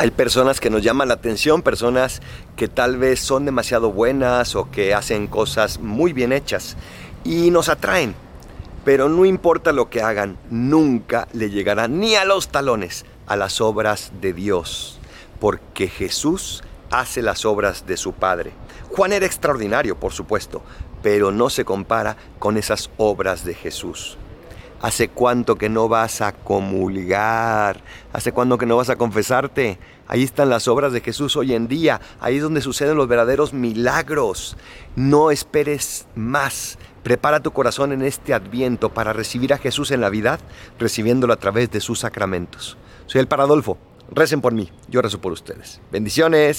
Hay personas que nos llaman la atención, personas que tal vez son demasiado buenas o que hacen cosas muy bien hechas y nos atraen. Pero no importa lo que hagan, nunca le llegará ni a los talones a las obras de Dios, porque Jesús hace las obras de su Padre. Juan era extraordinario, por supuesto, pero no se compara con esas obras de Jesús. ¿Hace cuánto que no vas a comulgar? ¿Hace cuánto que no vas a confesarte? Ahí están las obras de Jesús hoy en día. Ahí es donde suceden los verdaderos milagros. No esperes más. Prepara tu corazón en este adviento para recibir a Jesús en la vida, recibiéndolo a través de sus sacramentos. Soy el Paradolfo. Recen por mí. Yo rezo por ustedes. Bendiciones.